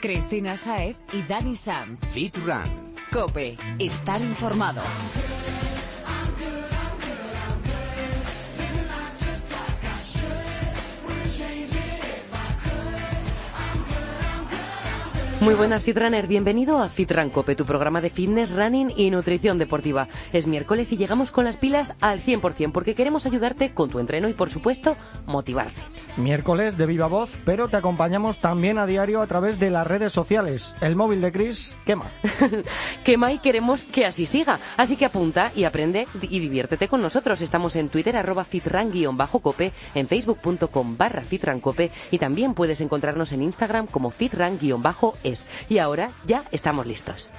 Cristina Saez y Dani Sanz. Fit Run. Cope, estar informado. Muy buenas Fitrunner, bienvenido a Fitran Cope, tu programa de fitness, running y nutrición deportiva. Es miércoles y llegamos con las pilas al 100% porque queremos ayudarte con tu entreno y por supuesto motivarte. Miércoles de viva voz, pero te acompañamos también a diario a través de las redes sociales. El móvil de Chris quema. quema y queremos que así siga. Así que apunta y aprende y diviértete con nosotros. Estamos en Twitter arroba fitran-cope, en facebook.com barra fitrancope y también puedes encontrarnos en Instagram como Y ahora ya estamos listos.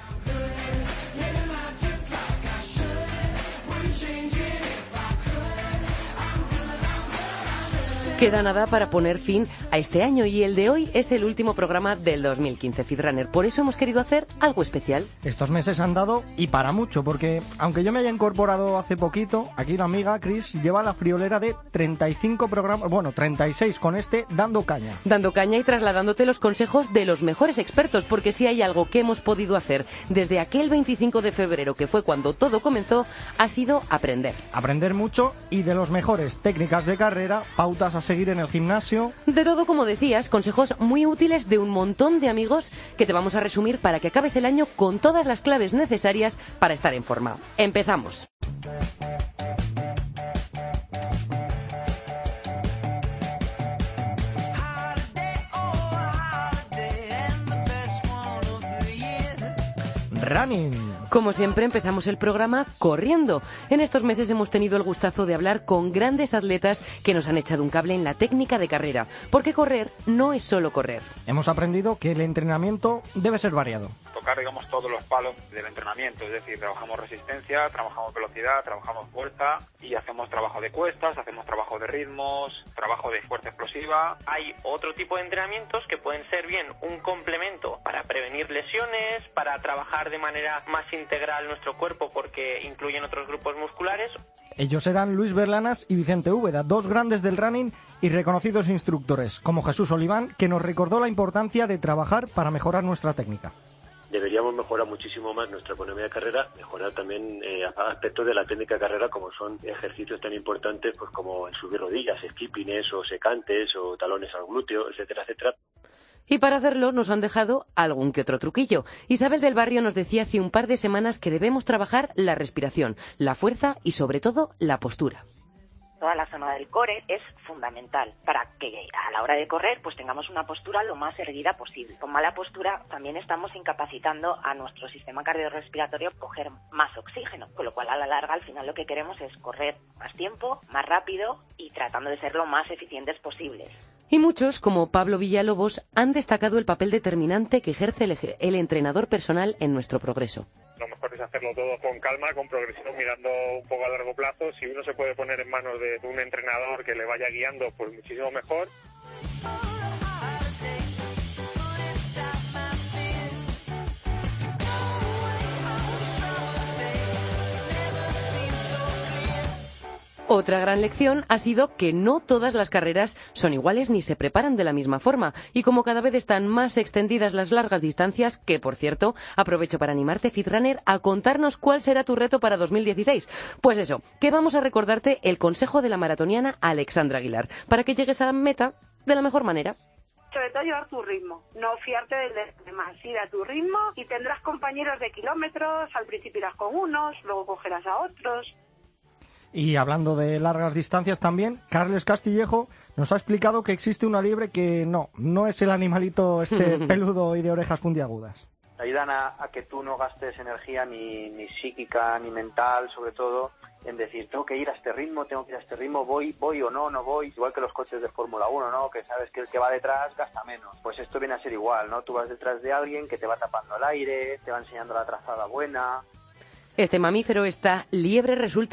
Queda nada para poner fin a este año y el de hoy es el último programa del 2015 Fitrunner. Por eso hemos querido hacer algo especial. Estos meses han dado y para mucho, porque aunque yo me haya incorporado hace poquito, aquí la amiga Chris lleva la friolera de 35 programas, bueno, 36 con este, dando caña. Dando caña y trasladándote los consejos de los mejores expertos, porque si hay algo que hemos podido hacer desde aquel 25 de febrero, que fue cuando todo comenzó, ha sido aprender. Aprender mucho y de los mejores técnicas de carrera, pautas a seguir en el gimnasio. De todo, como decías, consejos muy útiles de un montón de amigos que te vamos a resumir para que acabes el año con todas las claves necesarias para estar en forma. Empezamos. Running. Como siempre, empezamos el programa corriendo. En estos meses hemos tenido el gustazo de hablar con grandes atletas que nos han echado un cable en la técnica de carrera, porque correr no es solo correr. Hemos aprendido que el entrenamiento debe ser variado tocar, digamos, todos los palos del entrenamiento. Es decir, trabajamos resistencia, trabajamos velocidad, trabajamos fuerza y hacemos trabajo de cuestas, hacemos trabajo de ritmos, trabajo de fuerza explosiva. Hay otro tipo de entrenamientos que pueden ser bien un complemento para prevenir lesiones, para trabajar de manera más integral nuestro cuerpo porque incluyen otros grupos musculares. Ellos eran Luis Berlanas y Vicente Úbeda, dos grandes del running y reconocidos instructores, como Jesús Oliván, que nos recordó la importancia de trabajar para mejorar nuestra técnica deberíamos mejorar muchísimo más nuestra economía de carrera, mejorar también eh, aspectos de la técnica de carrera como son ejercicios tan importantes pues como el subir rodillas, skippings o secantes o talones al glúteo, etcétera, etcétera. Y para hacerlo nos han dejado algún que otro truquillo. Isabel del Barrio nos decía hace un par de semanas que debemos trabajar la respiración, la fuerza y sobre todo la postura toda la zona del core es fundamental para que a la hora de correr pues tengamos una postura lo más erguida posible. Con mala postura también estamos incapacitando a nuestro sistema cardiorrespiratorio coger más oxígeno, con lo cual a la larga al final lo que queremos es correr más tiempo, más rápido y tratando de ser lo más eficientes posibles. Y muchos, como Pablo Villalobos, han destacado el papel determinante que ejerce el, entrenador personal en nuestro progreso. Hacerlo todo con calma, con progresión, mirando un poco a largo plazo. Si uno se puede poner en manos de un entrenador que le vaya guiando, pues muchísimo mejor. Otra gran lección ha sido que no todas las carreras son iguales ni se preparan de la misma forma. Y como cada vez están más extendidas las largas distancias, que por cierto, aprovecho para animarte, Fitrunner, a contarnos cuál será tu reto para 2016. Pues eso, que vamos a recordarte el consejo de la maratoniana Alexandra Aguilar, para que llegues a la meta de la mejor manera sobre todo llevar tu ritmo, no fiarte del demás, ir a tu ritmo y tendrás compañeros de kilómetros, al principio irás con unos, luego cogerás a otros, y hablando de largas distancias también, Carles Castillejo nos ha explicado que existe una liebre que no, no es el animalito este peludo y de orejas puntiagudas. Ayudan a, que tú no gastes energía ni, ni psíquica ni mental, sobre todo, en decir, tengo que ir a este ritmo, tengo que ir a este ritmo, voy, voy o no, no voy. Igual que los coches de Fórmula 1, ¿no? Que sabes que el que va detrás gasta menos. Pues esto viene a ser igual, ¿no? Tú vas detrás de alguien que te va tapando el aire, te va enseñando la trazada buena. Este mamífero, esta liebre, resulta